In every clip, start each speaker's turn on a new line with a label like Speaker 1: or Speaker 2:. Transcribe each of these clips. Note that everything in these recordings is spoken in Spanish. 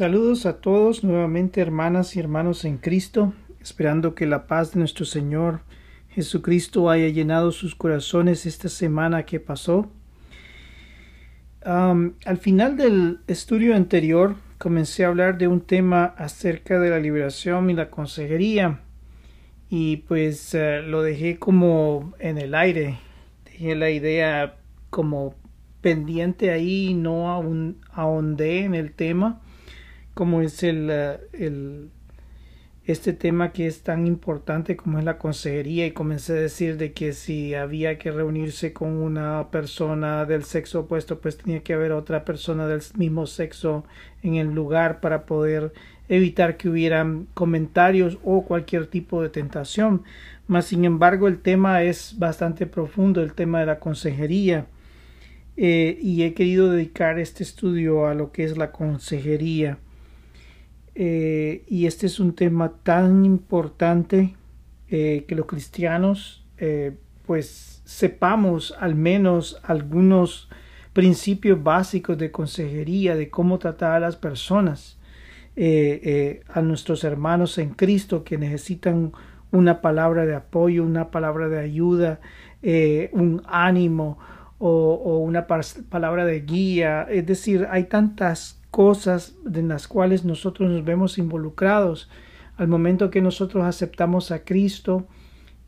Speaker 1: Saludos a todos nuevamente hermanas y hermanos en Cristo, esperando que la paz de nuestro Señor Jesucristo haya llenado sus corazones esta semana que pasó. al final del estudio anterior comencé a hablar de un tema acerca de la liberación y la consejería y pues eh, lo dejé como en el aire, dejé la idea como pendiente ahí, no ahondé en el tema como es el, eh, el, este tema que es tan importante como es la consejería y comencé a decir de que si había que reunirse con una persona del sexo opuesto pues tenía que haber otra persona del mismo sexo en el lugar para poder evitar que hubieran comentarios o cualquier tipo de tentación. Mas sin embargo el tema es bastante profundo el tema de la consejería. Eh, y he querido dedicar este estudio a lo que es la consejería eh, y este es un tema tan importante eh, que los cristianos eh, pues sepamos al menos algunos principios básicos de consejería, de cómo tratar a las personas, a nuestros hermanos en Cristo que necesitan una palabra de apoyo, una palabra de ayuda, un ánimo o, o una palabra de guía. Es decir, hay tantas cosas en las cuales nosotros nos vemos involucrados al momento que nosotros aceptamos a Cristo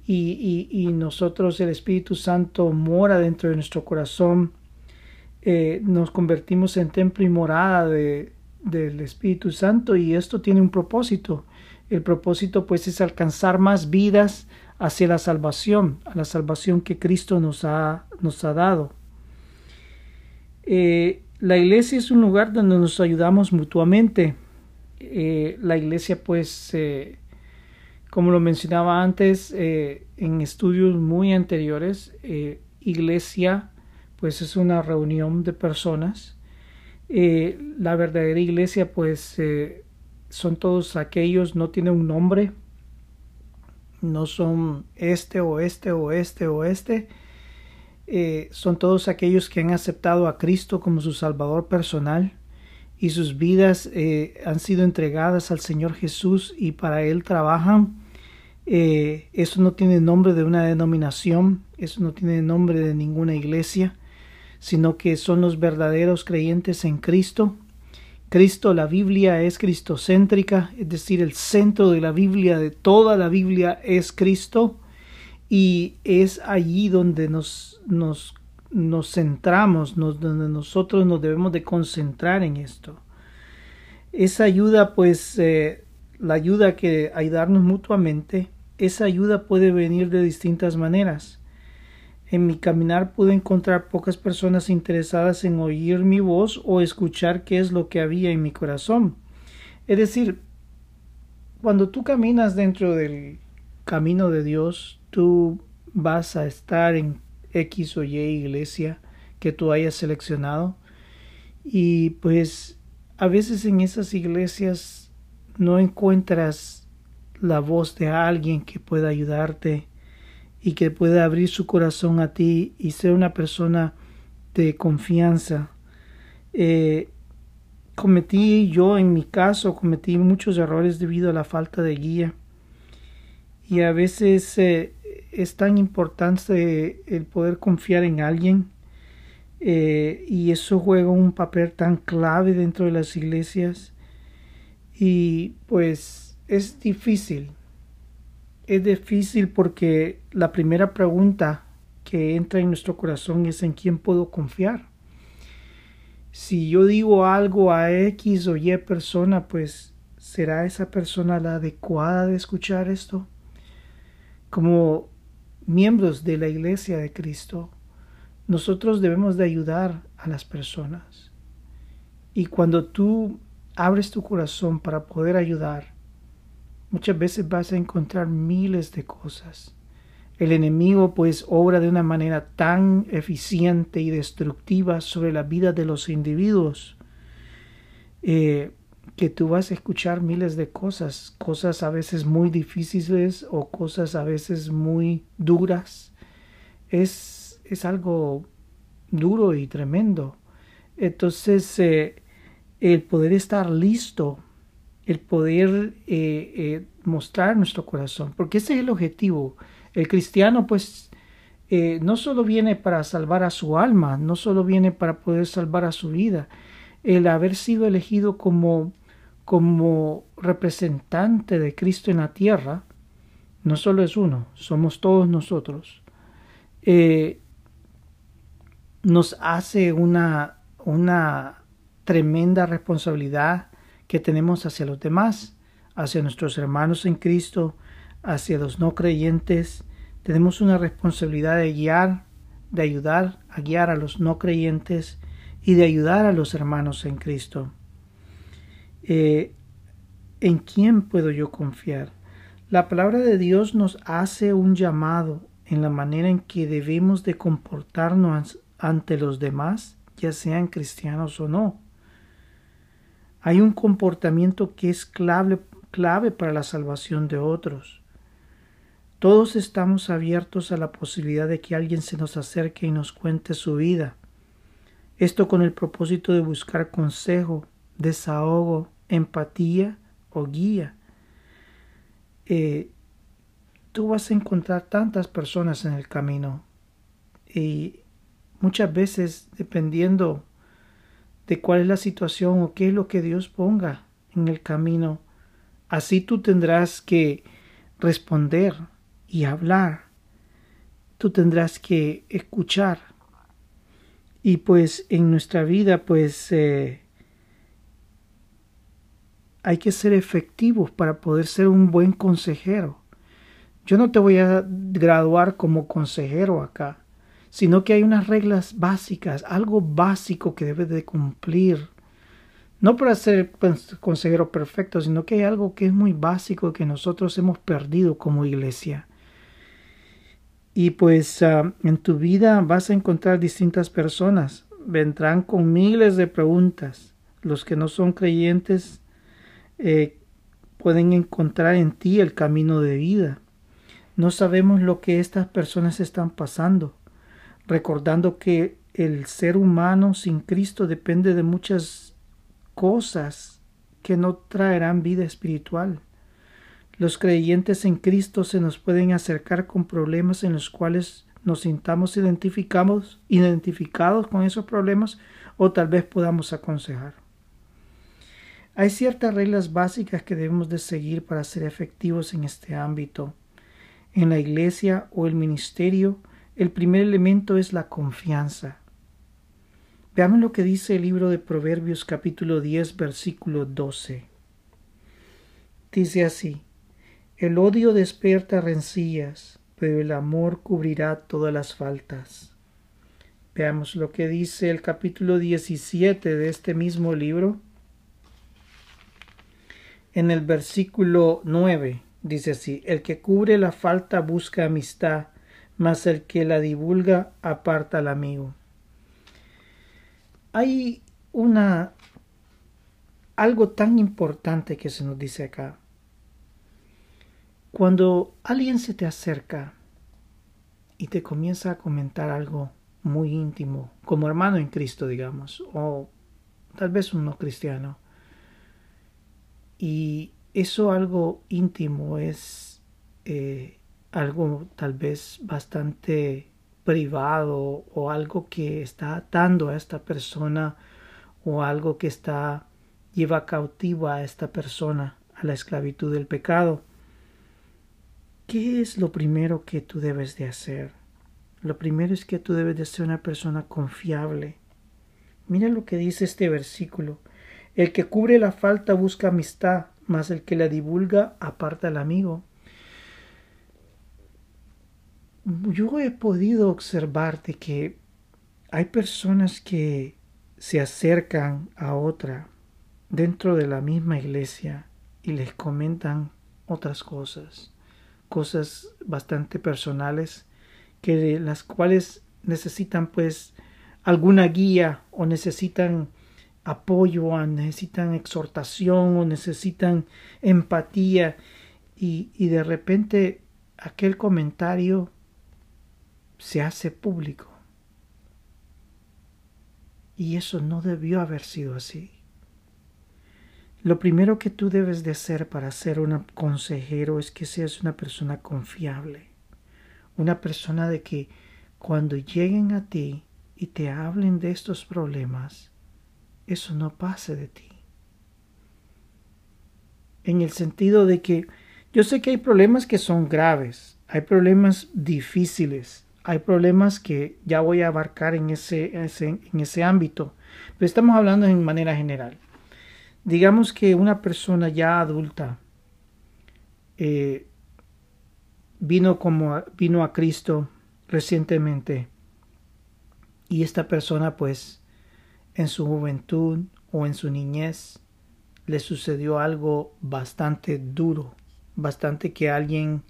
Speaker 1: y, y, nosotros el Espíritu Santo mora dentro de nuestro corazón eh, nos convertimos en templo y morada de, del Espíritu Santo y esto tiene un propósito. El propósito pues es alcanzar más vidas hacia la salvación a la salvación que Cristo nos ha, nos ha dado. Eh, la iglesia es un lugar donde nos ayudamos mutuamente. Eh, la iglesia, pues, eh, como lo mencionaba antes eh, en estudios muy anteriores, iglesia, pues, es una reunión de personas. la verdadera iglesia, pues, son todos aquellos, no tiene un nombre, no son este o este o este o este, eh, son todos aquellos que han aceptado a Cristo como su Salvador personal y sus vidas eh, han sido entregadas al Señor Jesús y para Él trabajan. Eh, eso no tiene nombre de una denominación, eso no tiene nombre de ninguna iglesia, sino que son los verdaderos creyentes en Cristo. Cristo, la Biblia es cristocéntrica, es decir, el centro de la Biblia, de toda la Biblia es Cristo y es allí donde nos, nos, nos centramos, donde nosotros nos debemos de concentrar en esto. Esa ayuda, pues, eh, la ayuda que ayudarnos mutuamente, esa ayuda puede venir de distintas maneras. En mi caminar pude encontrar pocas personas interesadas en oír mi voz o escuchar qué es lo que había en mi corazón. Es decir, cuando tú caminas dentro del camino de Dios, tú vas a estar en X o Y iglesia que tú hayas seleccionado y pues a veces en esas iglesias no encuentras la voz de alguien que pueda ayudarte y que pueda abrir su corazón a ti y ser una persona de confianza. Eh, cometí yo en mi caso, cometí muchos errores debido a la falta de guía y a veces eh, es tan importante el poder confiar en alguien eh, y eso juega un papel tan clave dentro de las iglesias. Y pues es difícil es difícil porque la primera pregunta que entra en nuestro corazón es en quién puedo confiar si yo digo algo a X o Y persona pues será esa persona la adecuada de escuchar esto como miembros de la Iglesia de Cristo, nosotros debemos de ayudar a las personas. Y cuando tú abres tu corazón para poder ayudar, muchas veces vas a encontrar miles de cosas. El enemigo pues obra de una manera tan eficiente y destructiva sobre la vida de los individuos eh, que tú vas a escuchar miles de cosas, cosas a veces muy difíciles o cosas a veces muy duras, es, es algo duro y tremendo. Entonces, eh, el poder estar listo, el poder eh, eh, mostrar nuestro corazón, porque ese es el objetivo. El cristiano, pues, no solo viene para salvar a su alma, no solo viene para poder salvar a su vida, el haber sido elegido como, como representante de Cristo en la tierra, no solo es uno, somos todos nosotros. nos hace una una tremenda responsabilidad que tenemos hacia los demás, hacia nuestros hermanos en Cristo, hacia los no creyentes. Tenemos una responsabilidad de guiar, de ayudar a guiar a los no creyentes y de ayudar a los hermanos en Cristo. Eh, ¿En quién puedo yo confiar? La palabra de Dios nos hace un llamado en la manera en que debemos de comportarnos ante los demás ya sean cristianos o no. Hay un comportamiento que es clave, clave para la salvación de otros. Todos estamos abiertos a la posibilidad de que alguien se nos acerque y nos cuente su vida. Esto con el propósito de buscar consejo, desahogo, empatía o guía. Eh, tú vas a encontrar tantas personas en el camino y Muchas veces, dependiendo de cuál es la situación o qué es lo que Dios ponga en el camino, así tú tendrás que responder y hablar. Tú tendrás que escuchar. Y pues en nuestra vida, pues eh, hay que ser efectivos para poder ser un buen consejero. Yo no te voy a graduar como consejero acá sino que hay unas reglas básicas, algo básico que debes de cumplir. No para ser consejero perfecto, sino que hay algo que es muy básico que nosotros hemos perdido como iglesia. Y pues ah, en tu vida vas a encontrar distintas personas, vendrán con miles de preguntas. Los que no son creyentes eh, pueden encontrar en ti el camino de vida. No sabemos lo que estas personas están pasando recordando que el ser humano sin Cristo depende de muchas cosas que no traerán vida espiritual. Los creyentes en Cristo se nos pueden acercar con problemas en los cuales nos sintamos identificados, identificados con esos problemas o tal vez podamos aconsejar. Hay ciertas reglas básicas que debemos de seguir para ser efectivos en este ámbito. En la iglesia o el ministerio el primer elemento es la confianza. Veamos lo que dice el libro de Proverbios capítulo 10 versículo 12. Dice así, el odio despierta rencillas, pero el amor cubrirá todas las faltas. Veamos lo que dice el capítulo 17 de este mismo libro. En el versículo 9 dice así, el que cubre la falta busca amistad, mas el que la divulga aparta al amigo. Hay una algo tan importante que se nos dice acá. Cuando alguien se te acerca y te comienza a comentar algo muy íntimo, como hermano en Cristo, digamos, o tal vez un no cristiano, y eso algo íntimo es eh, algo tal vez bastante privado o algo que está atando a esta persona o algo que está lleva cautivo a esta persona a la esclavitud del pecado. ¿Qué es lo primero que tú debes de hacer? Lo primero es que tú debes de ser una persona confiable. Mira lo que dice este versículo. El que cubre la falta busca amistad, mas el que la divulga aparta al amigo. Yo he podido observar de que hay personas que se acercan a otra dentro de la misma iglesia y les comentan otras cosas, cosas bastante personales que las cuales necesitan pues alguna guía o necesitan apoyo o necesitan exhortación o necesitan empatía y, y de repente aquel comentario se hace público. Y eso no debió haber sido así. Lo primero que tú debes de hacer para ser un consejero es que seas una persona confiable, una persona de que cuando lleguen a ti y te hablen de estos problemas, eso no pase de ti. En el sentido de que yo sé que hay problemas que son graves, hay problemas difíciles, hay problemas que ya voy a abarcar en ese, en ese ámbito, pero estamos hablando en manera general. Digamos que una persona ya adulta eh, vino, como, vino a Cristo recientemente y esta persona pues en su juventud o en su niñez le sucedió algo bastante duro, bastante que alguien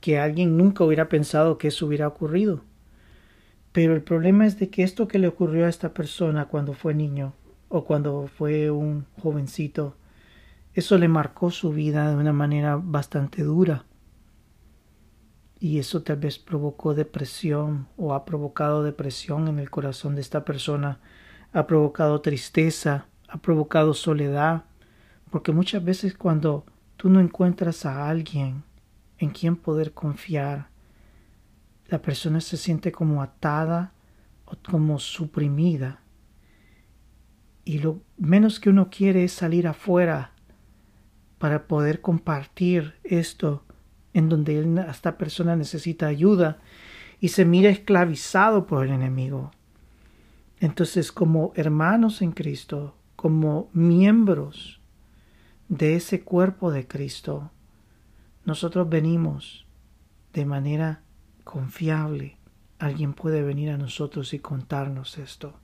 Speaker 1: que alguien nunca hubiera pensado que eso hubiera ocurrido. Pero el problema es de que esto que le ocurrió a esta persona cuando fue niño o cuando fue un jovencito, eso le marcó su vida de una manera bastante dura. Y eso tal vez provocó depresión o ha provocado depresión en el corazón de esta persona, ha provocado tristeza, ha provocado soledad, porque muchas veces cuando tú no encuentras a alguien en quien poder confiar. La persona se siente como atada o como suprimida. Y lo menos que uno quiere es salir afuera para poder compartir esto en donde esta persona necesita ayuda y se mira esclavizado por el enemigo. Entonces, como hermanos en Cristo, como miembros de ese cuerpo de Cristo, nosotros venimos de manera confiable. Alguien puede venir a nosotros y contarnos esto.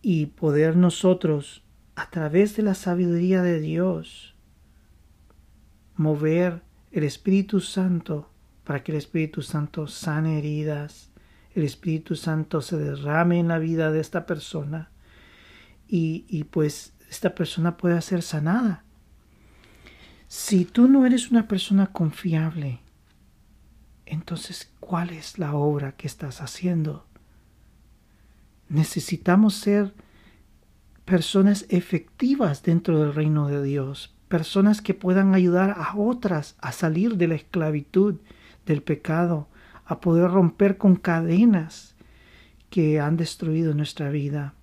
Speaker 1: Y poder nosotros, a través de la sabiduría de Dios, mover el Espíritu Santo para que el Espíritu Santo sane heridas, el Espíritu Santo se derrame en la vida de esta persona y, y pues esta persona pueda ser sanada si tú no eres una persona confiable, entonces, ¿cuál es la obra que estás haciendo? Necesitamos ser personas efectivas dentro del reino de Dios, personas que puedan ayudar a otras a salir de la esclavitud, del pecado, a poder romper con cadenas que han destruido nuestra vida.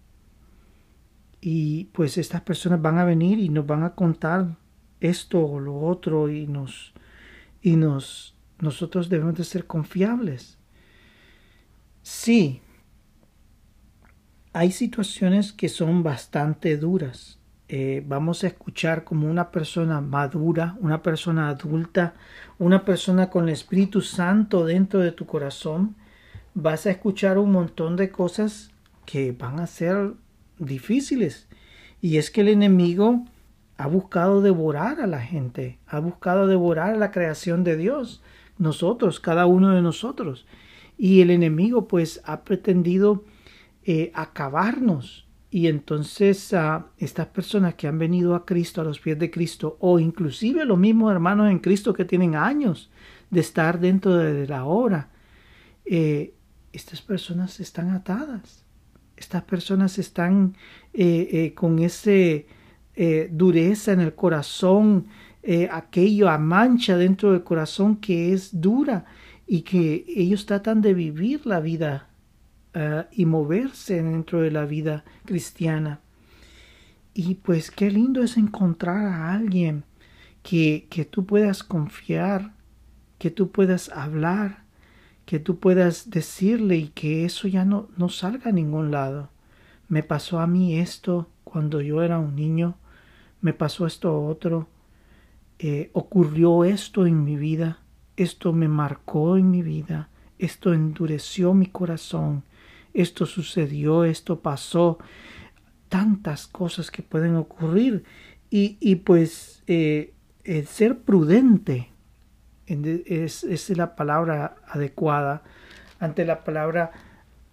Speaker 1: Y pues estas personas van a venir y nos van a contar esto o lo otro y nos y nos nosotros debemos de ser confiables. Sí, hay situaciones que son bastante duras. Eh, vamos a escuchar como una persona madura, una persona adulta, una persona con el Espíritu Santo dentro de tu corazón, vas a escuchar un montón de cosas que van a ser difíciles. Y es que el enemigo ha buscado devorar a la gente, ha buscado devorar la creación de Dios, nosotros, cada uno de nosotros. Y el enemigo pues ha pretendido eh, acabarnos. Y entonces a estas personas que han venido a Cristo, a los pies de Cristo, o inclusive los mismos hermanos en Cristo que tienen años de estar dentro de la obra, eh, estas personas están atadas. Estas personas están eh, con ese eh, dureza en el corazón, eh, aquello a mancha dentro del corazón que es dura y que ellos tratan de vivir la vida eh, y moverse dentro de la vida cristiana. Y pues qué lindo es encontrar a alguien que, que tú puedas confiar, que tú puedas hablar, que tú puedas decirle y que eso ya no, no salga a ningún lado. Me pasó a mí esto cuando yo era un niño me pasó esto otro, eh, ocurrió esto en mi vida, esto me marcó en mi vida, esto endureció mi corazón, esto sucedió, esto pasó, tantas cosas que pueden ocurrir y, y pues eh, el ser prudente es, es, la palabra adecuada ante la palabra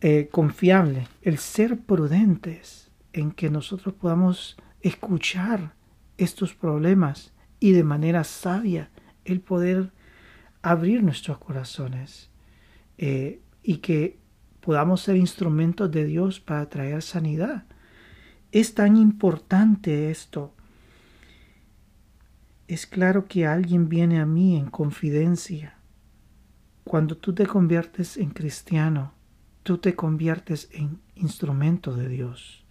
Speaker 1: eh, confiable, el ser prudentes en que nosotros podamos escuchar estos problemas y de manera sabia el poder abrir nuestros corazones. eh, y que podamos ser instrumentos de Dios para traer sanidad. Es tan importante esto. Es claro que alguien viene a mí en confidencia. Cuando tú te conviertes en cristiano, tú te conviertes en instrumento de Dios.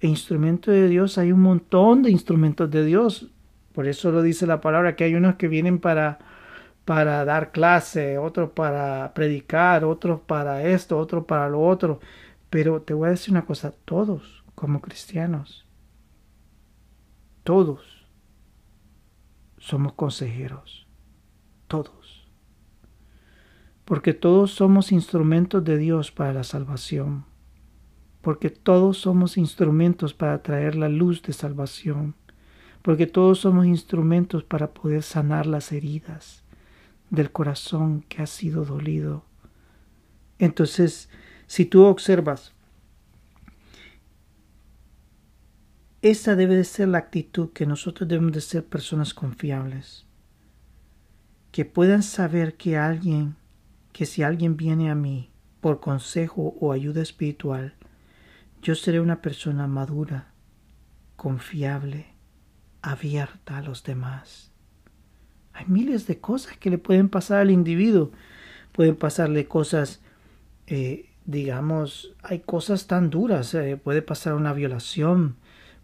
Speaker 1: E instrumento de Dios hay un montón de instrumentos de Dios. Por eso lo dice la palabra, que hay unos que vienen para, para dar clase, otros para predicar, otros para esto, otros para lo otro. Pero te voy a decir una cosa, todos como cristianos, todos somos consejeros, todos. Porque todos somos instrumentos de Dios para la salvación. Porque todos somos instrumentos para traer la luz de salvación porque todos somos instrumentos para poder sanar las heridas del corazón que ha sido dolido. Entonces, si tú observas, esa debe de ser la actitud que nosotros debemos de ser personas confiables, que puedan saber que alguien, que si alguien viene a mí por consejo o ayuda espiritual, yo seré una persona madura, confiable, abierta a los demás. Hay miles de cosas que le pueden pasar al individuo. Pueden pasarle cosas, eh, digamos, hay cosas tan duras. Eh, puede pasar una violación,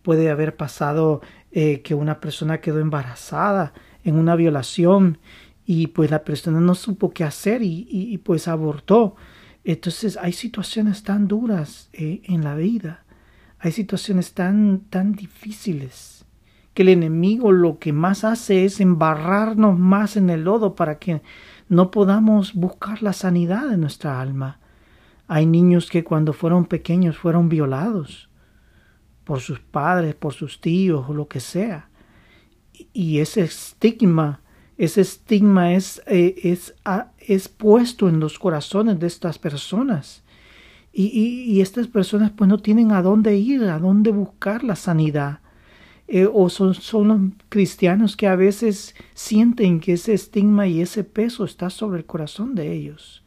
Speaker 1: puede haber pasado eh, que una persona quedó embarazada en una violación y pues la persona no supo qué hacer y, y pues abortó. Entonces hay situaciones tan duras en la vida, hay situaciones tan, tan difíciles que el enemigo lo que más hace es embarrarnos más en el lodo para que no podamos buscar la sanidad de nuestra alma. Hay niños que cuando fueron pequeños fueron violados por sus padres, por sus tíos o lo que sea. Y ese estigma, ese estigma es, eh, es, es puesto en los corazones de estas personas. Y, y, estas personas pues no tienen a dónde ir, a dónde buscar la sanidad. Eh, o son, son los cristianos que a veces sienten que ese estigma y ese peso está sobre el corazón de ellos.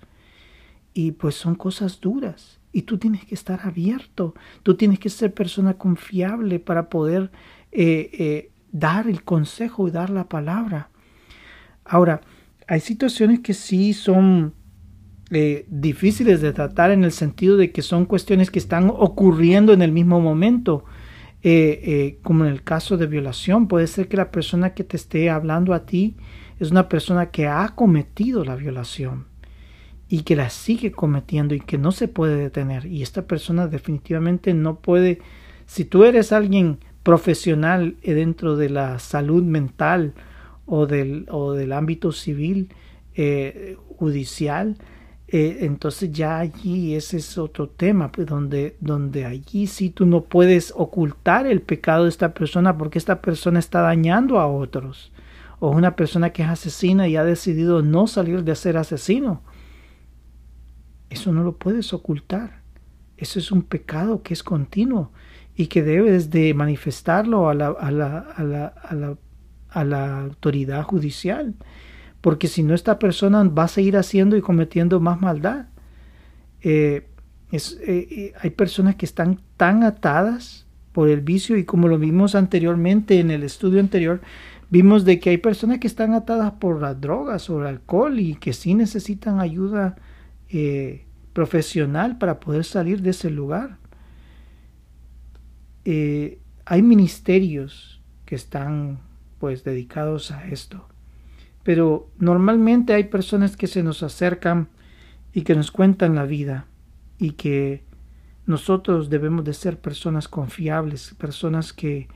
Speaker 1: Y pues son cosas duras. Y tú tienes que estar abierto, tú tienes que ser persona confiable para poder eh, eh, dar el consejo y dar la palabra. Ahora, hay situaciones que sí son difíciles de tratar en el sentido de que son cuestiones que están ocurriendo en el mismo momento. Eh, eh, como en el caso de violación, puede ser que la persona que te esté hablando a ti es una persona que ha cometido la violación y que la sigue cometiendo y que no se puede detener. Y esta persona definitivamente no puede, si tú eres alguien profesional dentro de la salud mental o del, o del ámbito civil, eh, judicial, eh, entonces ya allí ese es otro tema, pues, donde, donde allí sí tú no puedes ocultar el pecado de esta persona porque esta persona está dañando a otros. O una persona que es asesina y ha decidido no salir de ser asesino. Eso no lo puedes ocultar. Eso es un pecado que es continuo y que debes de manifestarlo a la, a la, a la, a la, a la autoridad judicial porque si no esta persona va a seguir haciendo y cometiendo más maldad. Eh, eh, eh, hay personas que están tan atadas por el vicio y como lo vimos anteriormente en el estudio anterior, vimos de que hay personas que están atadas por las drogas o el alcohol y que sí necesitan ayuda profesional para poder salir de ese lugar. hay ministerios que están pues dedicados a esto pero normalmente hay personas que se nos acercan y que nos cuentan la vida y que nosotros debemos de ser personas confiables, personas que,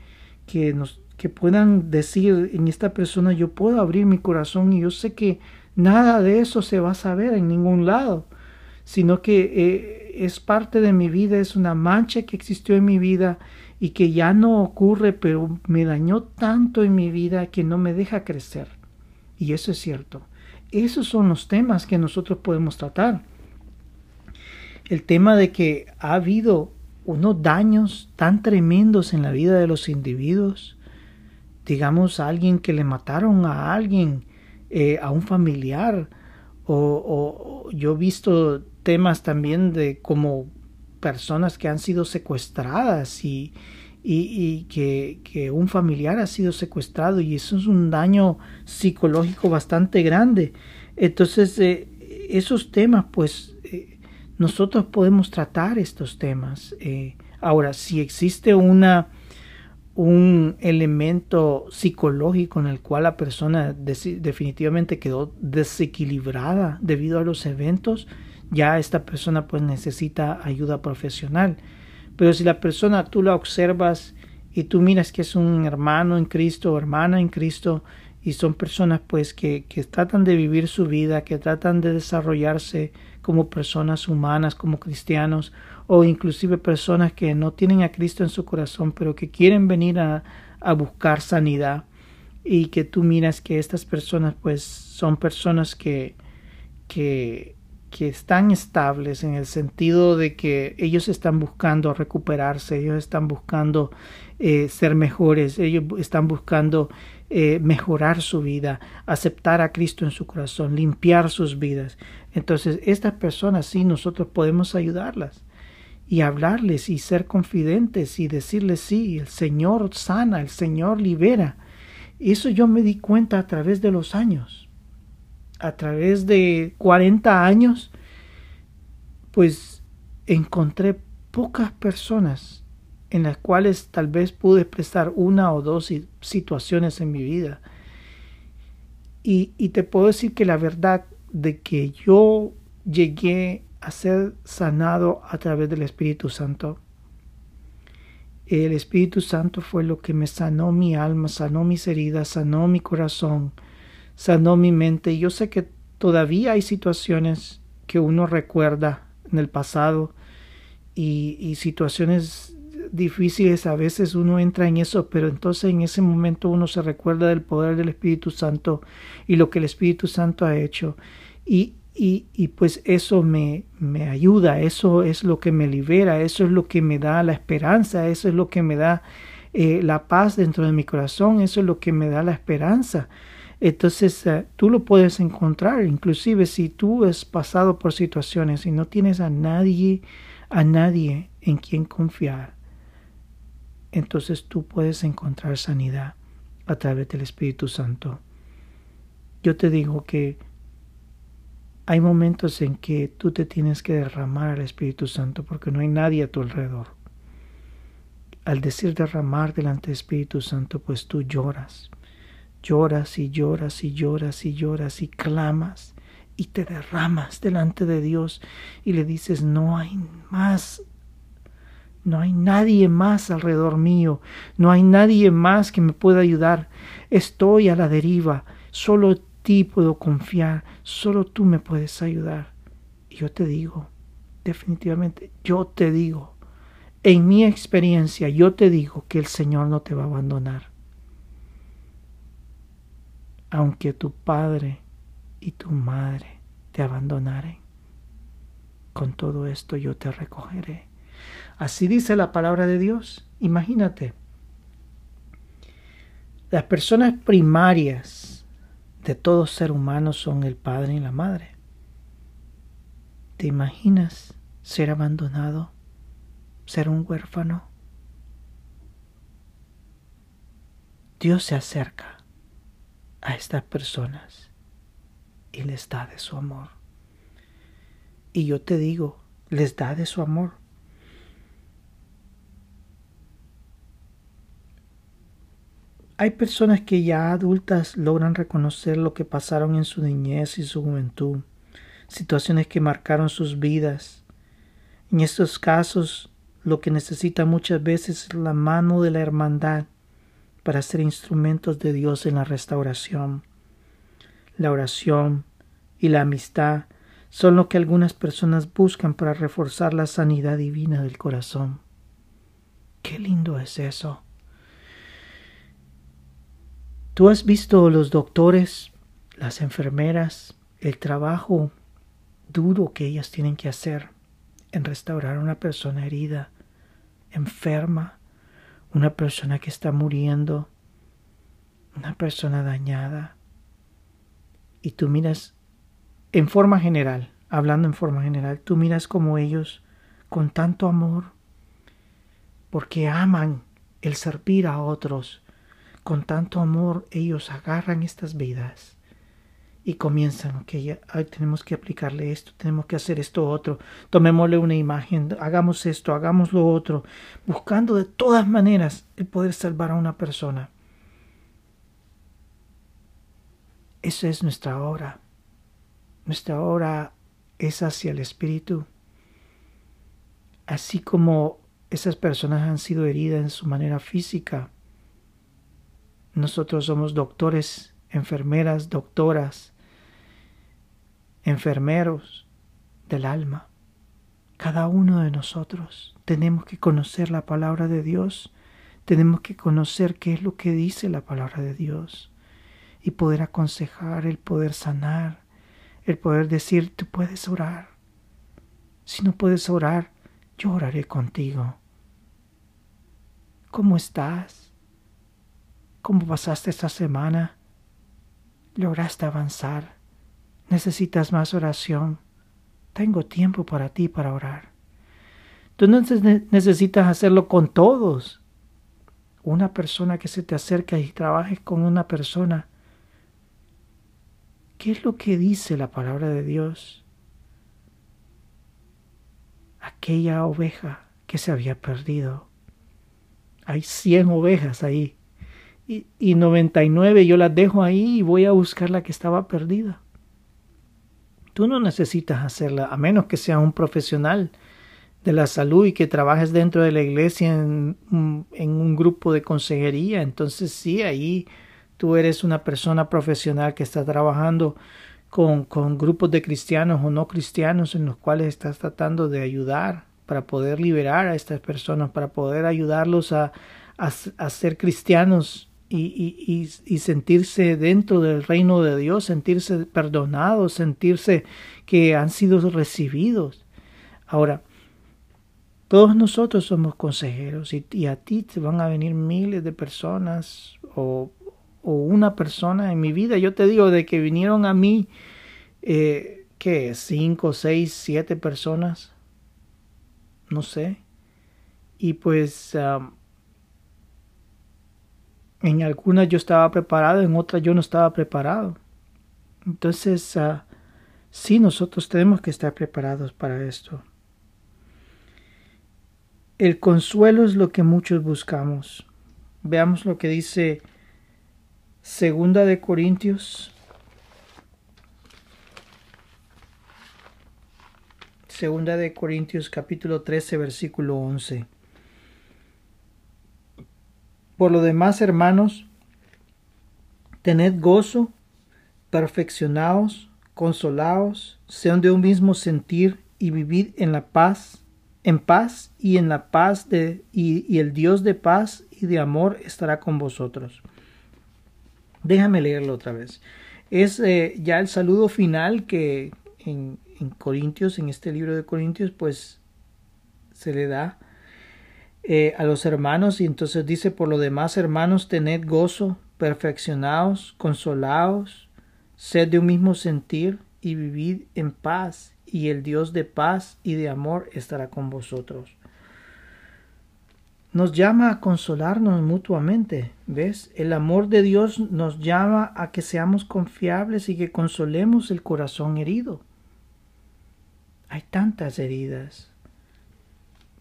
Speaker 1: que nos que puedan decir en esta persona yo puedo abrir mi corazón y yo sé que nada de eso se va a saber en ningún lado, sino que eh, es parte de mi vida, es una mancha que existió en mi vida y que ya no ocurre, pero me dañó tanto en mi vida que no me deja crecer. Y eso es cierto. Esos son los temas que nosotros podemos tratar. El tema de que ha habido unos daños tan tremendos en la vida de los individuos. Digamos, a alguien que le mataron a alguien, eh, a un familiar, O, yo he visto temas también de como personas que han sido secuestradas y, y, que, que, un familiar ha sido secuestrado y eso es un daño psicológico bastante grande. Entonces, eh, esos temas, pues, eh, nosotros podemos tratar estos temas. Eh, ahora, si existe una un elemento psicológico en el cual la persona definitivamente quedó desequilibrada debido a los eventos, ya esta persona pues necesita ayuda profesional. Pero si la persona tú la observas y tú miras que es un hermano en Cristo o hermana en Cristo y son personas pues que, que tratan de vivir su vida, que tratan de desarrollarse como personas humanas, como cristianos, o inclusive personas que no tienen a Cristo en su corazón, pero que quieren venir a, a buscar sanidad y que tú miras que estas personas pues son personas que, que, que están estables en el sentido de que ellos están buscando recuperarse, ellos están buscando eh, ser mejores, ellos están buscando eh, mejorar su vida, aceptar a Cristo en su corazón, limpiar sus vidas. Entonces, estas personas sí nosotros podemos ayudarlas y hablarles y ser confidentes y decirles sí, el Señor sana, el Señor libera. Eso yo me di cuenta a través de los años. A través de 40 años, pues encontré pocas personas en las cuales tal vez pude expresar una o dos situaciones en mi vida. Y, y te puedo decir que la verdad de que yo llegué a ser sanado a través del Espíritu Santo. El Espíritu Santo fue lo que me sanó mi alma, sanó mis heridas, sanó mi corazón, sanó mi mente. Yo sé que todavía hay situaciones que uno recuerda en el pasado y, y situaciones difíciles, a veces uno entra en eso, pero entonces en ese momento uno se recuerda del poder del Espíritu Santo y lo que el Espíritu Santo ha hecho. Y, y, pues eso me, me ayuda, eso es lo que me libera, eso es lo que me da la esperanza, eso es lo que me da eh, la paz dentro de mi corazón, eso es lo que me da la esperanza. Entonces eh, tú lo puedes encontrar, inclusive si tú has pasado por situaciones y no tienes a nadie, a nadie en quien confiar, entonces tú puedes encontrar sanidad a través del Espíritu Santo. Yo te digo que hay momentos en que tú te tienes que derramar al Espíritu Santo porque no hay nadie a tu alrededor. Al decir derramar delante del Espíritu Santo, pues tú lloras, lloras y lloras y lloras y lloras y clamas y te derramas delante de Dios y le dices, no hay más, no hay nadie más alrededor mío, no hay nadie más que me pueda ayudar, estoy a la deriva, solo ti puedo confiar, solo tú me puedes ayudar. Y yo te digo, definitivamente, yo te digo, en mi experiencia, yo te digo que el Señor no te va a abandonar. Aunque tu padre y tu madre te abandonaren, con todo esto yo te recogeré. Así dice la palabra de Dios. Imagínate, las personas primarias de todo ser humano son el padre y la madre. ¿Te imaginas ser abandonado, ser un huérfano? Dios se acerca a estas personas y les da de su amor. Y yo te digo, les da de su amor. Hay personas que ya adultas logran reconocer lo que pasaron en su niñez y su juventud, situaciones que marcaron sus vidas. En estos casos, lo que necesita muchas veces es la mano de la hermandad para ser instrumentos de Dios en la restauración. La oración y la amistad son lo que algunas personas buscan para reforzar la sanidad divina del corazón. Qué lindo es eso. Tú has visto los doctores, las enfermeras, el trabajo duro que ellas tienen que hacer en restaurar a una persona herida, enferma, una persona que está muriendo, una persona dañada. Y tú miras en forma general, hablando en forma general, tú miras como ellos, con tanto amor, porque aman el servir a otros, con tanto amor ellos agarran estas vidas y comienzan, ok, tenemos que aplicarle esto, tenemos que hacer esto otro, tomémosle una imagen, hagamos esto, hagamos lo otro, buscando de todas maneras el poder salvar a una persona. Esa es nuestra obra. Nuestra obra es hacia el Espíritu. Así como esas personas han sido heridas en su manera física, nosotros somos doctores, enfermeras, doctoras, enfermeros del alma. Cada uno de nosotros tenemos que conocer la palabra de Dios, tenemos que conocer qué es lo que dice la palabra de Dios y poder aconsejar, el poder sanar, el poder decir, tú puedes orar. Si no puedes orar, yo oraré contigo. ¿Cómo estás? ¿Cómo pasaste esta semana? ¿Lograste avanzar? ¿Necesitas más oración? Tengo tiempo para ti para orar. Tú no necesitas hacerlo con todos. Una persona que se te acerca y trabajes con una persona ¿Qué es lo que dice la palabra de Dios? Aquella oveja que se había perdido. Hay 100 ovejas ahí. Y, y 99 yo las dejo ahí y voy a buscar la que estaba perdida. Tú no necesitas hacerla, a menos que sea un profesional de la salud y que trabajes dentro de la iglesia en, en un grupo de consejería. Entonces sí, ahí tú eres una persona profesional que está trabajando con, con, grupos de cristianos o no cristianos en los cuales estás tratando de ayudar para poder liberar a estas personas, para poder ayudarlos a, a, ser cristianos y, y, y, sentirse dentro del reino de Dios, sentirse perdonados, sentirse que han sido recibidos. Ahora, todos nosotros somos consejeros y, a ti te van a venir miles de personas o o una persona en mi vida. Yo te digo, de que vinieron a mí, eh, ¿qué? Cinco, seis, siete personas. No sé. Y pues en algunas yo estaba preparado, en otras yo no estaba preparado. Entonces, uh, sí, nosotros tenemos que estar preparados para esto. El consuelo es lo que muchos buscamos. Veamos lo que dice Segunda de Corintios. Segunda de Corintios capítulo 13 versículo 11. Por lo demás, hermanos, tened gozo, perfeccionaos, consolaos, sean de un mismo sentir y vivid en la paz, en paz y en la paz de y, el Dios de paz y de amor estará con vosotros. Déjame leerlo otra vez. Es eh, ya el saludo final que en, en, Corintios, en este libro de Corintios, pues se le da eh, a los hermanos y entonces dice, por lo demás, hermanos, tened gozo, perfeccionaos, consolaos, sed de un mismo sentir y vivid en paz, y el Dios de paz y de amor estará con vosotros nos llama a consolarnos mutuamente, ¿ves? El amor de Dios nos llama a que seamos confiables y que consolemos el corazón herido. Hay tantas heridas.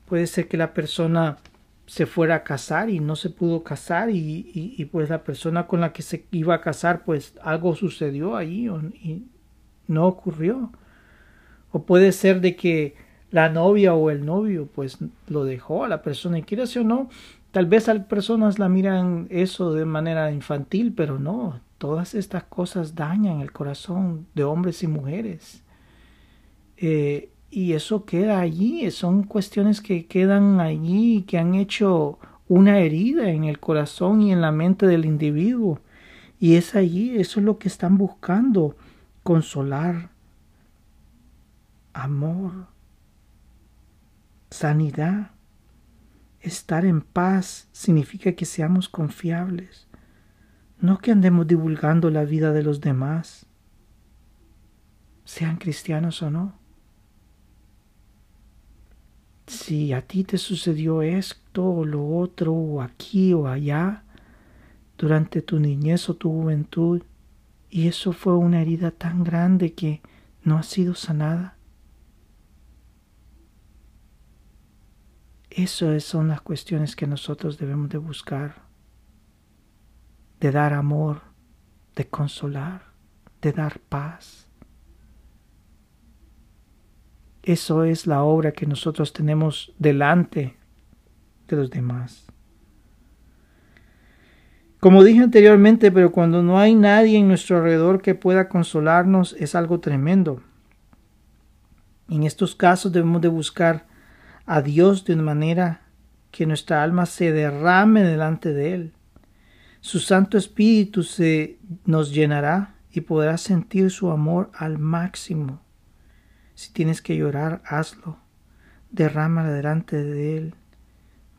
Speaker 1: Puede ser que la persona se fuera a casar y no se pudo casar y, pues la persona con la que se iba a casar pues algo sucedió ahí y no ocurrió. O puede ser de que la novia o el novio pues lo dejó a la persona y quiere o no, tal vez las personas la miran eso de manera infantil, pero no, todas estas cosas dañan el corazón de hombres y mujeres. Eh, y eso queda allí, son cuestiones que quedan allí, que han hecho una herida en el corazón y en la mente del individuo. Y es allí, eso es lo que están buscando, consolar, amor, sanidad. Estar en paz significa que seamos confiables, no que andemos divulgando la vida de los demás. sean cristianos o no. Si a ti te sucedió esto o lo otro, o aquí o allá, durante tu niñez o tu juventud, y eso fue una herida tan grande que no ha sido sanada, Esas son las cuestiones que nosotros debemos de buscar, de dar amor, de consolar, de dar paz. Eso es la obra que nosotros tenemos delante de los demás. Como dije anteriormente, pero cuando no hay nadie en nuestro alrededor que pueda consolarnos, es algo tremendo. En estos casos debemos de buscar a Dios de una manera que nuestra alma se derrame delante de Él. Su Santo Espíritu se nos llenará y podrás sentir su amor al máximo. Si tienes que llorar, hazlo. Derrámala delante de Él.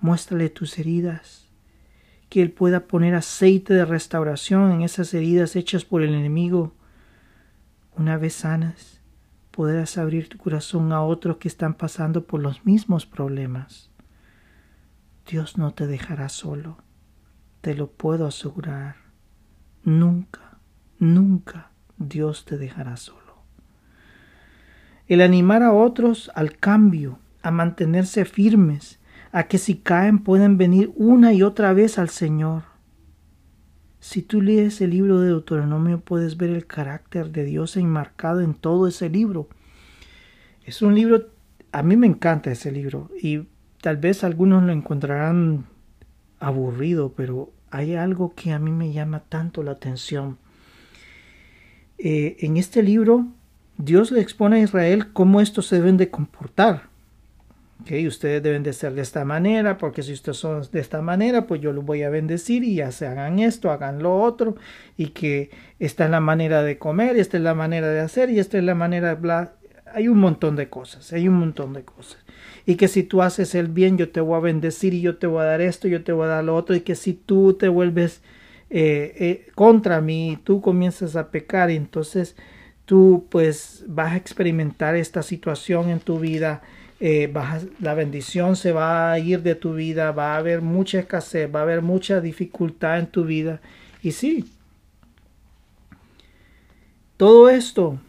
Speaker 1: Muéstrale tus heridas. Que Él pueda poner aceite de restauración en esas heridas hechas por el enemigo. Una vez sanas, podrás abrir tu corazón a otros que están pasando por los mismos problemas. Dios no te dejará solo, te lo puedo asegurar. Nunca, nunca Dios te dejará solo. El animar a otros al cambio, a mantenerse firmes, a que si caen pueden venir una y otra vez al Señor. Si tú lees el libro de Deuteronomio puedes ver el carácter de Dios enmarcado en todo ese libro. Es un libro, a mí me encanta ese libro y tal vez algunos lo encontrarán aburrido, pero hay algo que a mí me llama tanto la atención. Eh, en este libro Dios le expone a Israel cómo estos se deben de comportar ustedes deben de ser de esta manera, porque si ustedes son de esta manera, pues yo los voy a bendecir y ya se hagan esto, hagan lo otro, y que esta es la manera de comer, esta es la manera de hacer, y esta es la manera de hablar. Hay un montón de cosas, hay un montón de cosas. Y que si tú haces el bien, yo te voy a bendecir y yo te voy a dar esto, yo te voy a dar lo otro, y que si tú te vuelves eh, eh, contra mí, tú comienzas a pecar, entonces tú pues vas a experimentar esta situación en tu vida eh, la bendición se va a ir de tu vida, va a haber mucha escasez, va a haber mucha dificultad en tu vida. Y sí, todo esto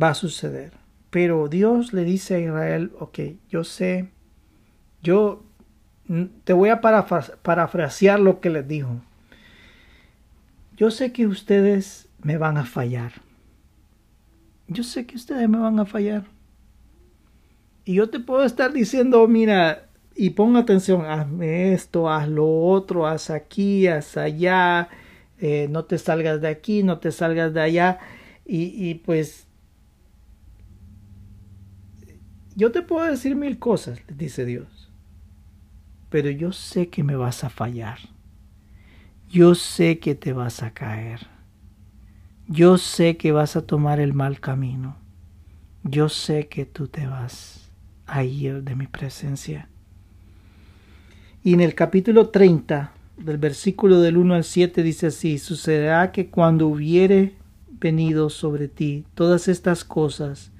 Speaker 1: va a suceder. Pero Dios le dice a Israel, ok, yo sé, yo te voy a parafrasear lo que les dijo. Yo sé que ustedes me van a fallar. Yo sé que ustedes me van a fallar. Y yo te puedo estar diciendo, mira, y pon atención, hazme esto, haz lo otro, haz aquí, haz allá, eh, no te salgas de aquí, no te salgas de allá. Y, y pues yo te puedo decir mil cosas, dice Dios, pero yo sé que me vas a fallar. Yo sé que te vas a caer. Yo sé que vas a tomar el mal camino. Yo sé que tú te vas a ir de mi presencia. Y en el capítulo 30, del versículo del 1 al 7, dice así, sucederá que cuando hubiere venido sobre ti todas estas cosas,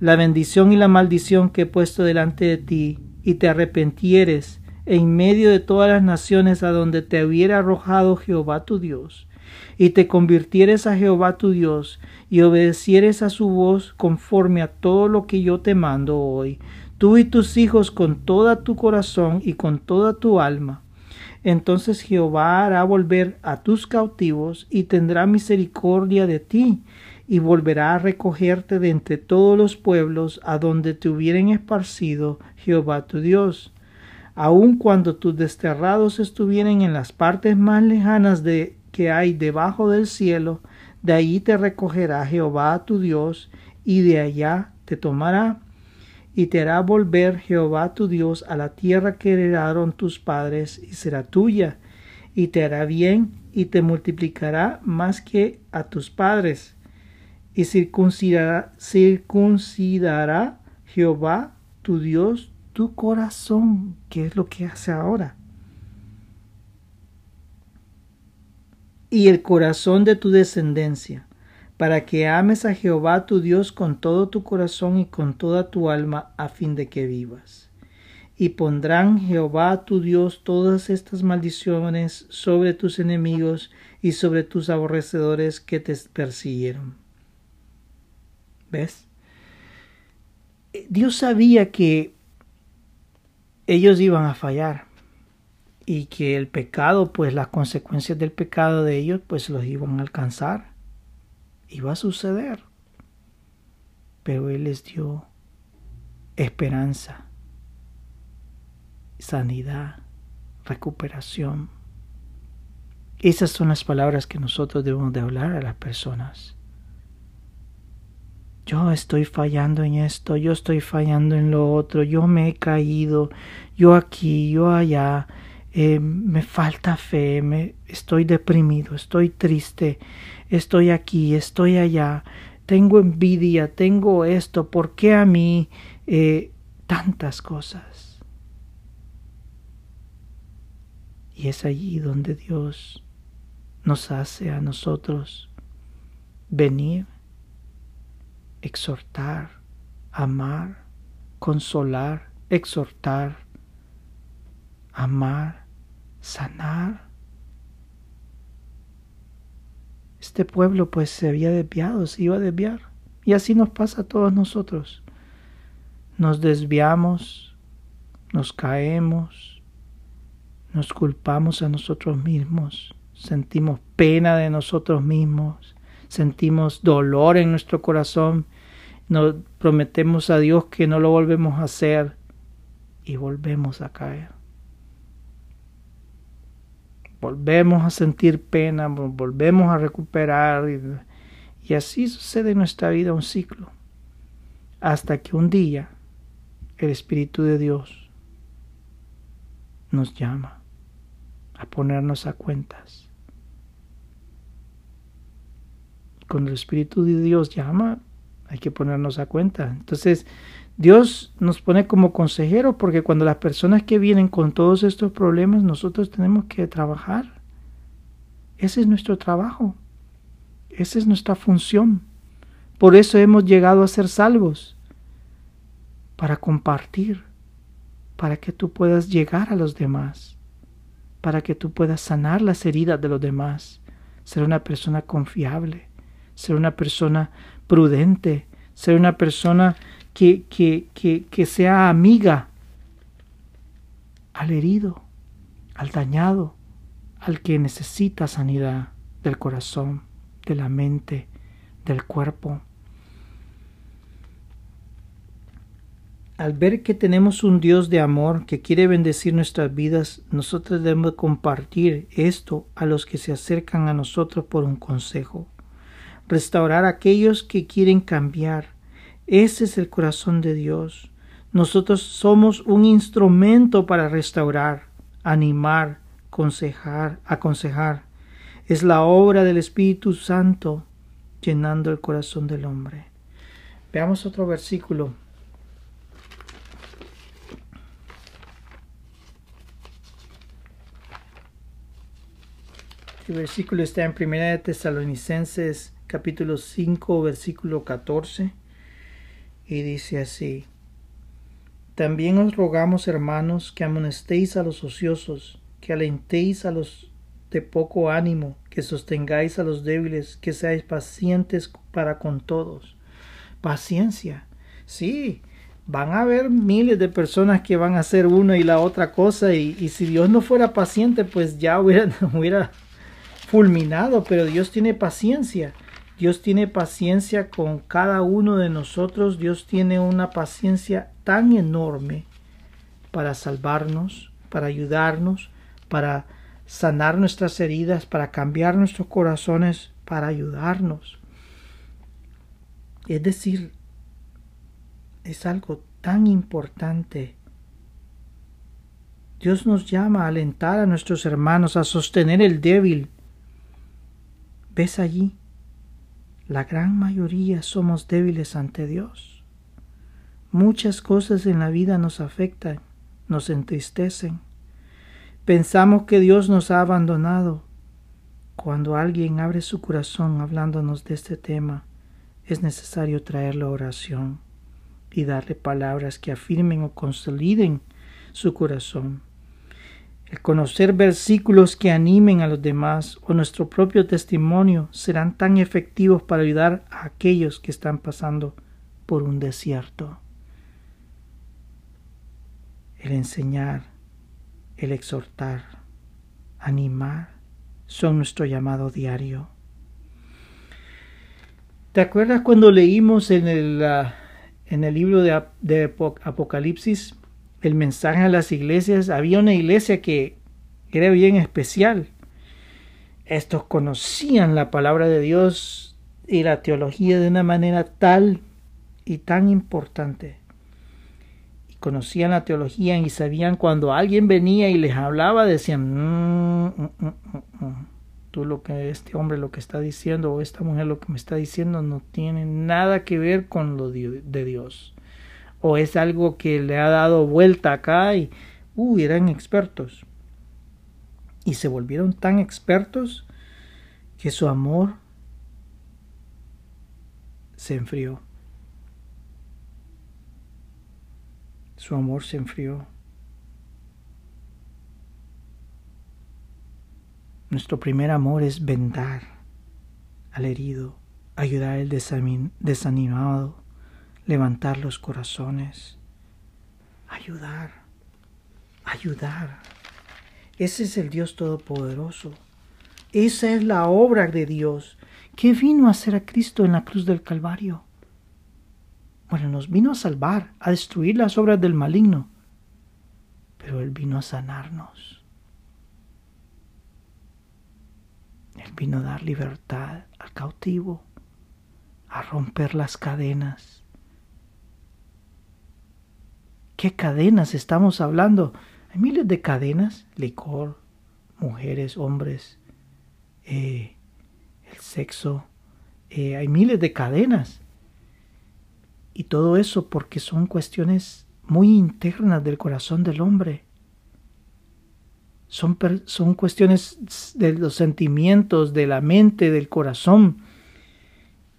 Speaker 1: la bendición y la maldición que he puesto delante de ti, y te arrepentieres en medio de todas las naciones a donde te hubiera arrojado Jehová tu Dios, y te convirtieres a Jehová tu Dios, y obedecieres a su voz conforme a todo lo que yo te mando hoy, tú y tus hijos con toda tu corazón y con toda tu alma. Entonces Jehová hará volver a tus cautivos y tendrá misericordia de ti, y volverá a recogerte de entre todos los pueblos a donde te hubieren esparcido Jehová tu Dios. Aun cuando tus desterrados estuvieren en las partes más lejanas de que hay debajo del cielo, de allí te recogerá Jehová tu Dios, y de allá te tomará y te hará volver Jehová tu Dios a la tierra que heredaron tus padres y será tuya, y te hará bien y te multiplicará más que a tus padres, y circuncidará, circuncidará Jehová tu Dios tu corazón, que es lo que hace ahora. Y el corazón de tu descendencia, para que ames a Jehová tu Dios con todo tu corazón y con toda tu alma, a fin de que vivas. Y pondrán Jehová tu Dios todas estas maldiciones sobre tus enemigos y sobre tus aborrecedores que te persiguieron. ¿Ves? Dios sabía que ellos iban a fallar y que el pecado, pues las consecuencias del pecado de ellos, pues los iban a alcanzar iba a suceder. Pero Él les dio esperanza, sanidad, recuperación. Esas son las palabras que nosotros debemos de hablar a las personas. Yo estoy fallando en esto, yo estoy fallando en lo otro, yo me he caído, yo aquí, yo allá, eh, me falta fe, me, estoy deprimido, estoy triste, estoy aquí, estoy allá, tengo envidia, tengo esto, ¿por qué a mí? Eh, tantas cosas. Y es allí donde Dios nos hace a nosotros venir, exhortar, amar, consolar, exhortar, amar, sanar este pueblo pues se había desviado, se iba a desviar. Y así nos pasa a todos nosotros. Nos desviamos, nos caemos, nos culpamos a nosotros mismos, sentimos pena de nosotros mismos, sentimos dolor en nuestro corazón, nos prometemos a Dios que no lo volvemos a hacer y volvemos a caer volvemos a sentir pena, volvemos a recuperar y, así sucede en nuestra vida un ciclo, hasta que un día el Espíritu de Dios nos llama a ponernos a cuentas. Cuando el Espíritu de Dios llama, hay que ponernos a cuenta. Entonces, Dios nos pone como consejero porque cuando las personas que vienen con todos estos problemas, nosotros tenemos que trabajar. Ese es nuestro trabajo. Esa es nuestra función. Por eso hemos llegado a ser salvos. Para compartir. Para que tú puedas llegar a los demás. Para que tú puedas sanar las heridas de los demás. Ser una persona confiable. Ser una persona prudente. Ser una persona que, que, que, sea amiga al herido, al dañado, al que necesita sanidad del corazón, de la mente, del cuerpo. Al ver que tenemos un Dios de amor que quiere bendecir nuestras vidas, nosotros debemos compartir esto a los que se acercan a nosotros por un consejo. Restaurar a aquellos que quieren cambiar, ese es el corazón de Dios. Nosotros somos un instrumento para restaurar, animar, aconsejar, aconsejar. Es la obra del Espíritu Santo llenando el corazón del hombre. Veamos otro versículo. El versículo está en Primera de Tesalonicenses capítulo 5 versículo 14 y dice así, También os rogamos, hermanos, que amonestéis a los ociosos, que alentéis a los de poco ánimo, que sostengáis a los débiles, que seáis pacientes para con todos. Paciencia. Sí, van a haber miles de personas que van a hacer una y la otra cosa y, si Dios no fuera paciente, pues ya hubiera fulminado, pero Dios tiene paciencia. Dios tiene paciencia con cada uno de nosotros. Dios tiene una paciencia tan enorme para salvarnos, para ayudarnos, para sanar nuestras heridas, para cambiar nuestros corazones, para ayudarnos. Es decir, es algo tan importante. Dios nos llama a alentar a nuestros hermanos, a sostener el débil. ¿Ves allí? La gran mayoría somos débiles ante Dios. Muchas cosas en la vida nos afectan, nos entristecen. Pensamos que Dios nos ha abandonado, cuando alguien abre su corazón hablándonos de este tema, es necesario traerlo a oración y darle palabras que afirmen o consoliden su corazón. El conocer versículos que animen a los demás o nuestro propio testimonio serán tan efectivos para ayudar a aquellos que están pasando por un desierto. El enseñar, el exhortar, animar, son nuestro llamado diario. ¿Te acuerdas cuando leímos en el, ah, en el libro de, de Apocalipsis el mensaje a las iglesias? Había una iglesia que era bien especial. Estos conocían la palabra de Dios y la teología de una manera tal y tan importante. Y conocían la teología y sabían cuando alguien venía y les hablaba, decían, mm, mm, mm, tú lo que este hombre lo que está diciendo o esta mujer lo que me está diciendo no tiene nada que ver con lo de Dios o es algo que le ha dado vuelta acá y uh, eran expertos. Y se volvieron tan expertos que su amor se enfrió. Su amor se enfrió. Nuestro primer amor es vendar al herido, ayudar al desanimado, levantar los corazones, ayudar, ayudar. Ese es el Dios Todopoderoso. Esa es la obra de Dios que vino a hacer a Cristo en la cruz del Calvario. Bueno, nos vino a salvar, a destruir las obras del maligno, pero Él vino a sanarnos. Él vino a dar libertad al cautivo, a romper las cadenas. ¿Qué cadenas estamos hablando? Hay miles de cadenas, licor, mujeres, hombres, eh, el sexo, eh, hay miles de cadenas. Y todo eso porque son cuestiones muy internas del corazón del hombre son, son cuestiones de los sentimientos, de la mente, del corazón.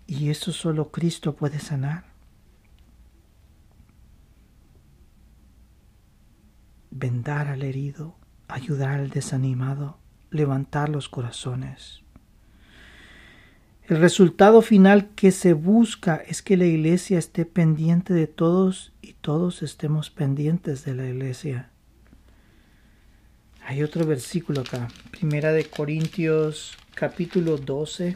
Speaker 1: Y eso solo Cristo puede sanar. Vendar al herido, ayudar al desanimado, levantar los corazones. El resultado final que se busca es que la iglesia esté pendiente de todos y todos estemos pendientes de la iglesia. Hay otro versículo acá, Primera de Corintios capítulo 12,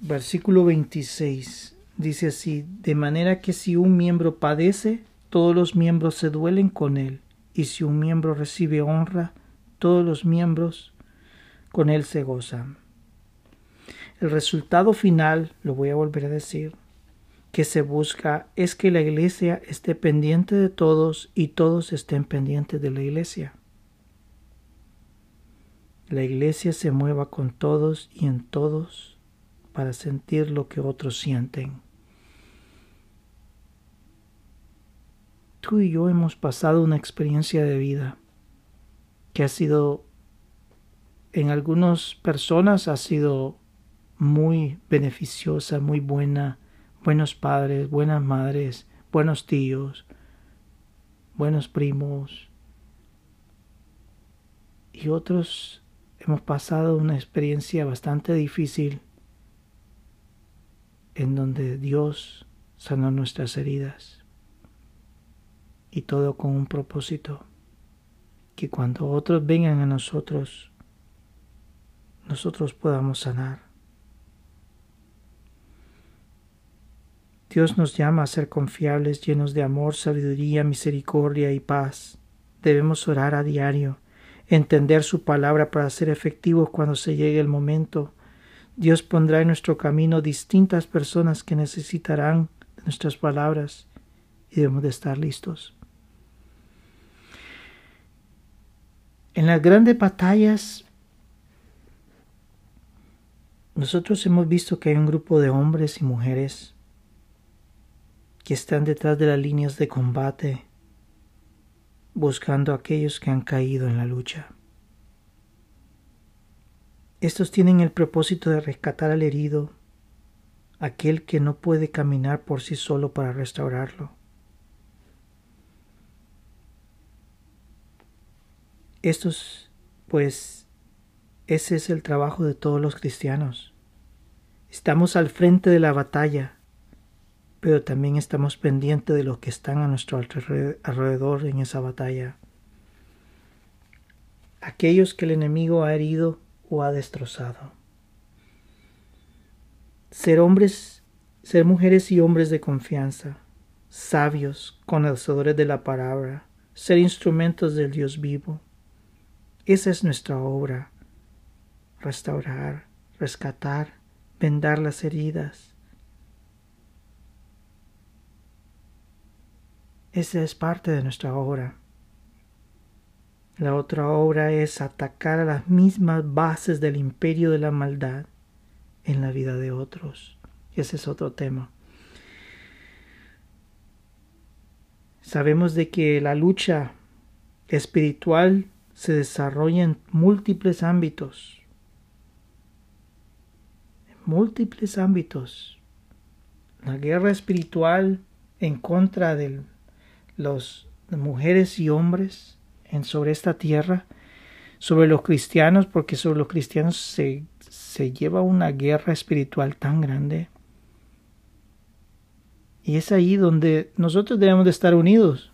Speaker 1: versículo 26. Dice así, de manera que si un miembro padece, todos los miembros se duelen con él, y si un miembro recibe honra, todos los miembros con él se gozan. El resultado final, lo voy a volver a decir, que se busca es que la iglesia esté pendiente de todos y todos estén pendientes de la iglesia. La iglesia se mueva con todos y en todos para sentir lo que otros sienten. Tú y yo hemos pasado una experiencia de vida que ha sido, en algunas personas ha sido muy beneficiosa, muy buena, buenos padres, buenas madres, buenos tíos, buenos primos. Y otros hemos pasado una experiencia bastante difícil en donde Dios sanó nuestras heridas. Y todo con un propósito, que cuando otros vengan a nosotros, nosotros podamos sanar. Dios nos llama a ser confiables, llenos de amor, sabiduría, misericordia y paz. Debemos orar a diario, entender su palabra para ser efectivos cuando se llegue el momento. Dios pondrá en nuestro camino distintas personas que necesitarán de nuestras palabras y debemos de estar listos. En las grandes batallas nosotros hemos visto que hay un grupo de hombres y mujeres que están detrás de las líneas de combate, buscando a aquellos que han caído en la lucha. Estos tienen el propósito de rescatar al herido, aquel que no puede caminar por sí solo para restaurarlo. Estos, pues, ese es el trabajo de todos los cristianos. Estamos al frente de la batalla, pero también estamos pendientes de los que están a nuestro alrededor en esa batalla. Aquellos que el enemigo ha herido o ha destrozado. Ser hombres, ser mujeres y hombres de confianza, sabios, conocedores de la palabra, ser instrumentos del Dios vivo. Esa es nuestra obra. Restaurar, rescatar, vendar las heridas, Esa es parte de nuestra obra. La otra obra es atacar a las mismas bases del imperio de la maldad en la vida de otros. Ese es otro tema. Sabemos de que la lucha espiritual se desarrolla en múltiples ámbitos. En múltiples ámbitos. La guerra espiritual en contra del los mujeres y hombres en, sobre esta tierra, sobre los cristianos, porque sobre los cristianos se, se lleva una guerra espiritual tan grande. Y es ahí donde nosotros debemos de estar unidos,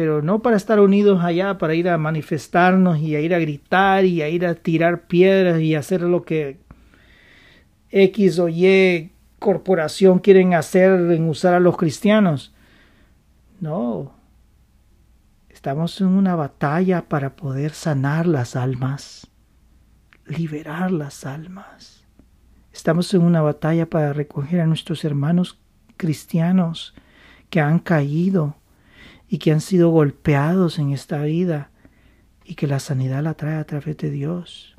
Speaker 1: pero no para estar unidos allá, para ir a manifestarnos y a ir a gritar y a ir a tirar piedras y hacer lo que X o Y corporación quieren hacer en usar a los cristianos. No. Estamos en una batalla para poder sanar las almas, liberar las almas. Estamos en una batalla para recoger a nuestros hermanos cristianos que han caído y que han sido golpeados en esta vida y que la sanidad la trae a través de Dios.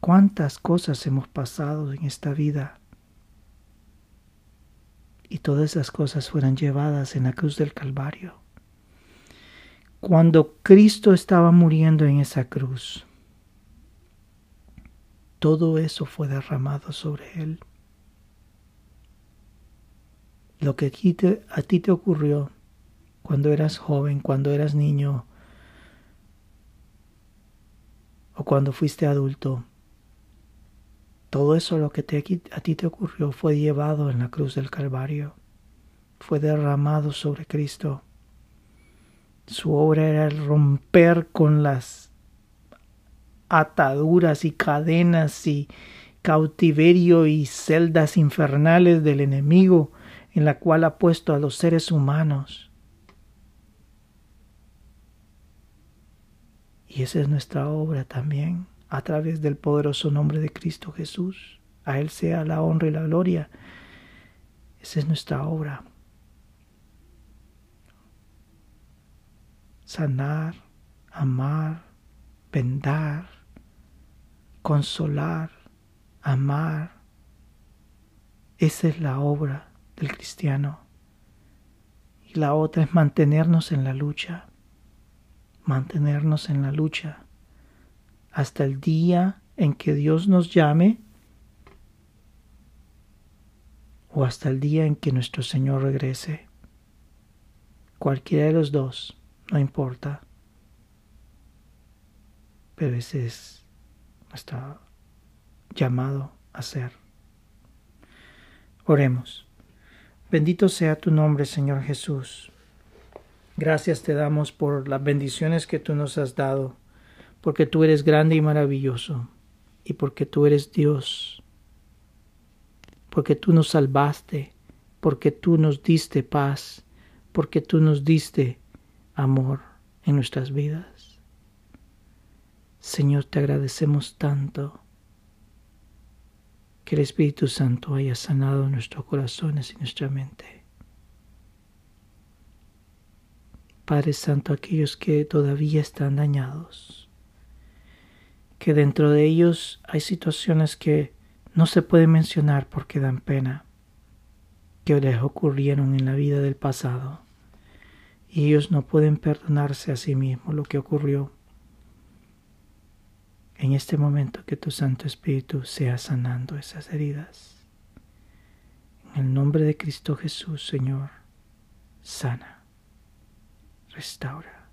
Speaker 1: ¿Cuántas cosas hemos pasado en esta vida? y todas esas cosas fueran llevadas en la cruz del Calvario. Cuando Cristo estaba muriendo en esa cruz, todo eso fue derramado sobre él. Lo que a ti te ocurrió cuando eras joven, cuando eras niño o cuando fuiste adulto, todo eso lo que a ti te ocurrió fue llevado en la cruz del Calvario, fue derramado sobre Cristo. Su obra era el romper con las ataduras y cadenas y cautiverio y celdas infernales del enemigo en la cual ha puesto a los seres humanos. Y esa es nuestra obra también a través del poderoso nombre de Cristo Jesús. A Él sea la honra y la gloria. Esa es nuestra obra. Sanar, amar, vendar, consolar, amar. Esa es la obra del cristiano. Y la otra es mantenernos en la lucha. Mantenernos en la lucha hasta el día en que Dios nos llame o hasta el día en que nuestro Señor regrese. Cualquiera de los dos, no importa. Pero ese es nuestro llamado a ser. Oremos. Bendito sea tu nombre, Señor Jesús. Gracias te damos por las bendiciones que tú nos has dado porque tú eres grande y maravilloso, y porque tú eres Dios, porque tú nos salvaste, porque tú nos diste paz, porque tú nos diste amor en nuestras vidas. Señor, te agradecemos tanto que el Espíritu Santo haya sanado nuestros corazones y nuestra mente. Padre Santo, aquellos que todavía están dañados, que dentro de ellos hay situaciones que no se pueden mencionar porque dan pena, que les ocurrieron en la vida del pasado, y ellos no pueden perdonarse a sí mismos lo que ocurrió. en este momento que tu Santo Espíritu sea sanando esas heridas. En el nombre de Cristo Jesús, Señor, sana, restaura.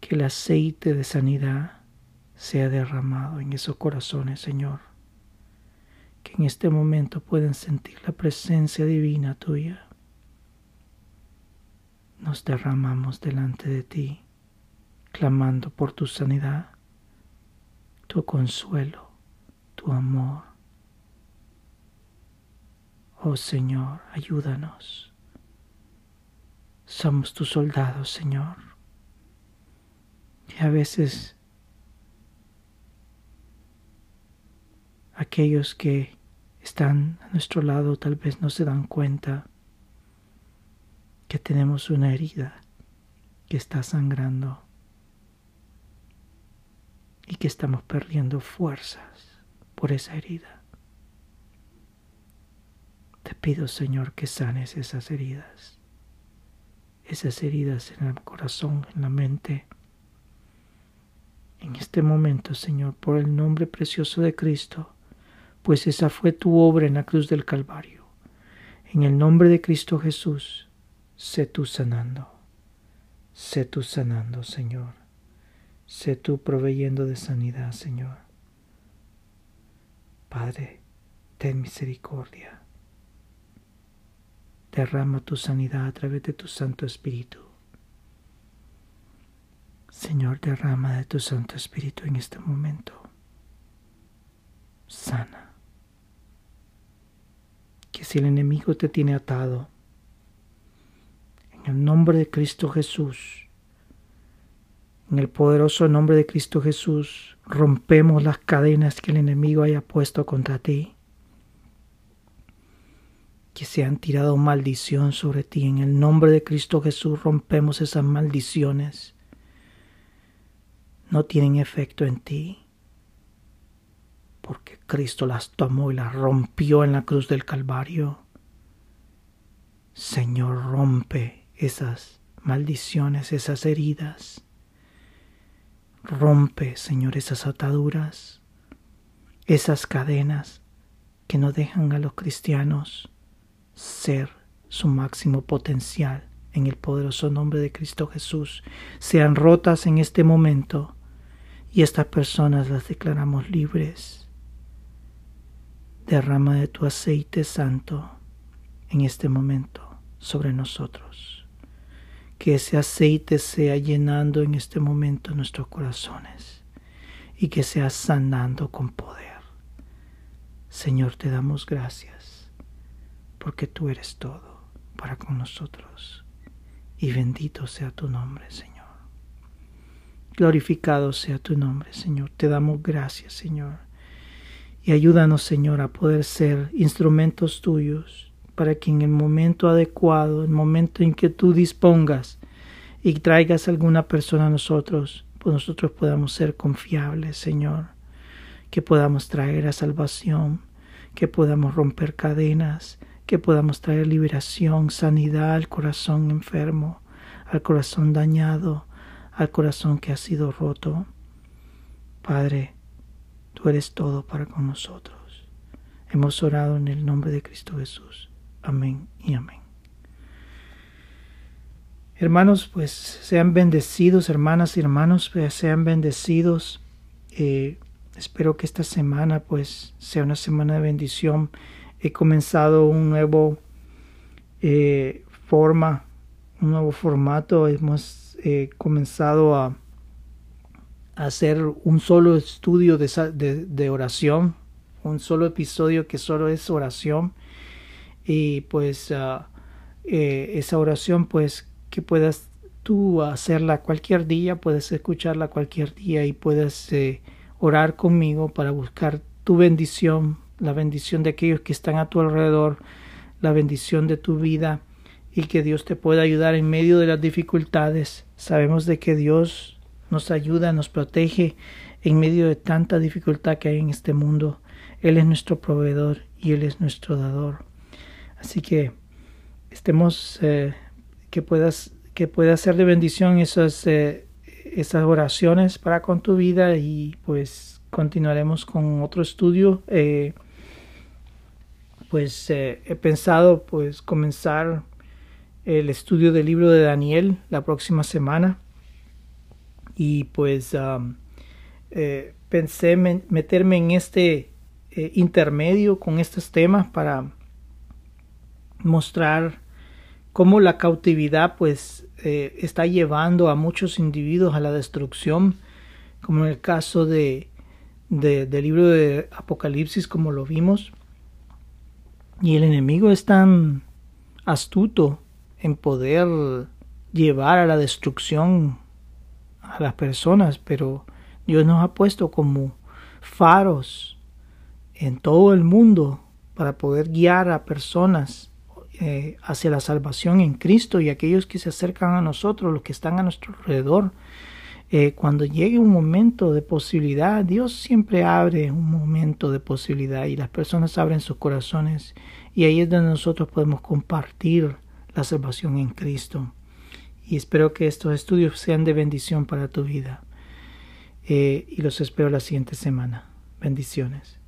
Speaker 1: Que el aceite de sanidad sea derramado en esos corazones, Señor. Que en este momento puedan sentir la presencia divina tuya. Nos derramamos delante de ti, clamando por tu sanidad tu consuelo, tu amor. Oh Señor, ayúdanos. Somos tus soldados, Señor. Y a veces aquellos que están a nuestro lado tal vez no se dan cuenta que tenemos una herida que está sangrando y que estamos perdiendo fuerzas por esa herida. Te pido, Señor, que sanes esas heridas, esas heridas en el corazón, en la mente. En este momento, Señor, por el nombre precioso de Cristo, pues esa fue tu obra en la cruz del Calvario. En el nombre de Cristo Jesús, sé tú sanando, sé tú sanando, Señor. Sé tú proveyendo de sanidad, Señor. Padre, ten misericordia. Derrama tu sanidad a través de tu Santo Espíritu. Señor, derrama de tu Santo Espíritu en este momento. Sana. Que si el enemigo te tiene atado, en el nombre de Cristo Jesús, en el poderoso nombre de Cristo Jesús, rompemos las cadenas que el enemigo haya puesto contra ti. Que se han tirado maldición sobre ti. En el nombre de Cristo Jesús rompemos esas maldiciones. No tienen efecto en ti. Porque Cristo las tomó y las rompió en la cruz del Calvario. Señor, rompe esas maldiciones, esas heridas Rompe, Señor, esas ataduras, esas cadenas que no dejan a los cristianos ser su máximo potencial en el poderoso nombre de Cristo Jesús. Sean rotas en este momento y estas personas las declaramos libres. Derrama de tu aceite santo en este momento sobre nosotros que ese aceite sea llenando en este momento nuestros corazones y que sea sanando con poder. Señor, te damos gracias porque tú eres todo para con nosotros y bendito sea tu nombre, Señor. Glorificado sea tu nombre, Señor. Te damos gracias, Señor. Y ayúdanos, Señor, a poder ser instrumentos tuyos para que en el momento adecuado, el momento en que tú dispongas y traigas alguna persona a nosotros, pues nosotros podamos ser confiables, Señor, que podamos traer a salvación, que podamos romper cadenas, que podamos traer liberación, sanidad al corazón enfermo, al corazón dañado, al corazón que ha sido roto. Padre, tú eres todo para con nosotros. Hemos orado en el nombre de Cristo Jesús. Amén y amén. Hermanos, pues sean bendecidos, hermanas y hermanos, pues, sean bendecidos. Eh, espero que esta semana pues sea una semana de bendición. He comenzado un nuevo eh, forma, un nuevo formato. Hemos eh, comenzado a, hacer un solo estudio de oración, un solo episodio que solo es oración y pues ah, eh, esa oración pues que puedas tú hacerla cualquier día, puedes escucharla cualquier día y puedes orar conmigo para buscar tu bendición, la bendición de aquellos que están a tu alrededor, la bendición de tu vida y que Dios te pueda ayudar en medio de las dificultades. Sabemos de que Dios nos ayuda, nos protege en medio de tanta dificultad que hay en este mundo. Él es nuestro proveedor y Él es nuestro dador. Así que estemos, eh, que puedas que pueda ser de bendición esos, eh, estas oraciones para con tu vida y pues continuaremos con otro estudio. Eh, pues eh, he pensado pues comenzar el estudio del libro de Daniel la próxima semana y pues eh, pensé meterme en este intermedio con estos temas para mostrar cómo la cautividad pues eh, está llevando a muchos individuos a la destrucción, como en el caso de, del libro de Apocalipsis, como lo vimos. Y el enemigo es tan astuto en poder llevar a la destrucción a las personas, pero Dios nos ha puesto como faros en todo el mundo para poder guiar a personas eh, hacia la salvación en Cristo y aquellos que se acercan a nosotros, los que están a nuestro alrededor. Eh, cuando llegue un momento de posibilidad, Dios siempre abre un momento de posibilidad y las personas abren sus corazones y ahí es donde nosotros podemos compartir la salvación en Cristo. Y espero que estos estudios sean de bendición para tu vida. Eh, y los espero la siguiente semana. Bendiciones.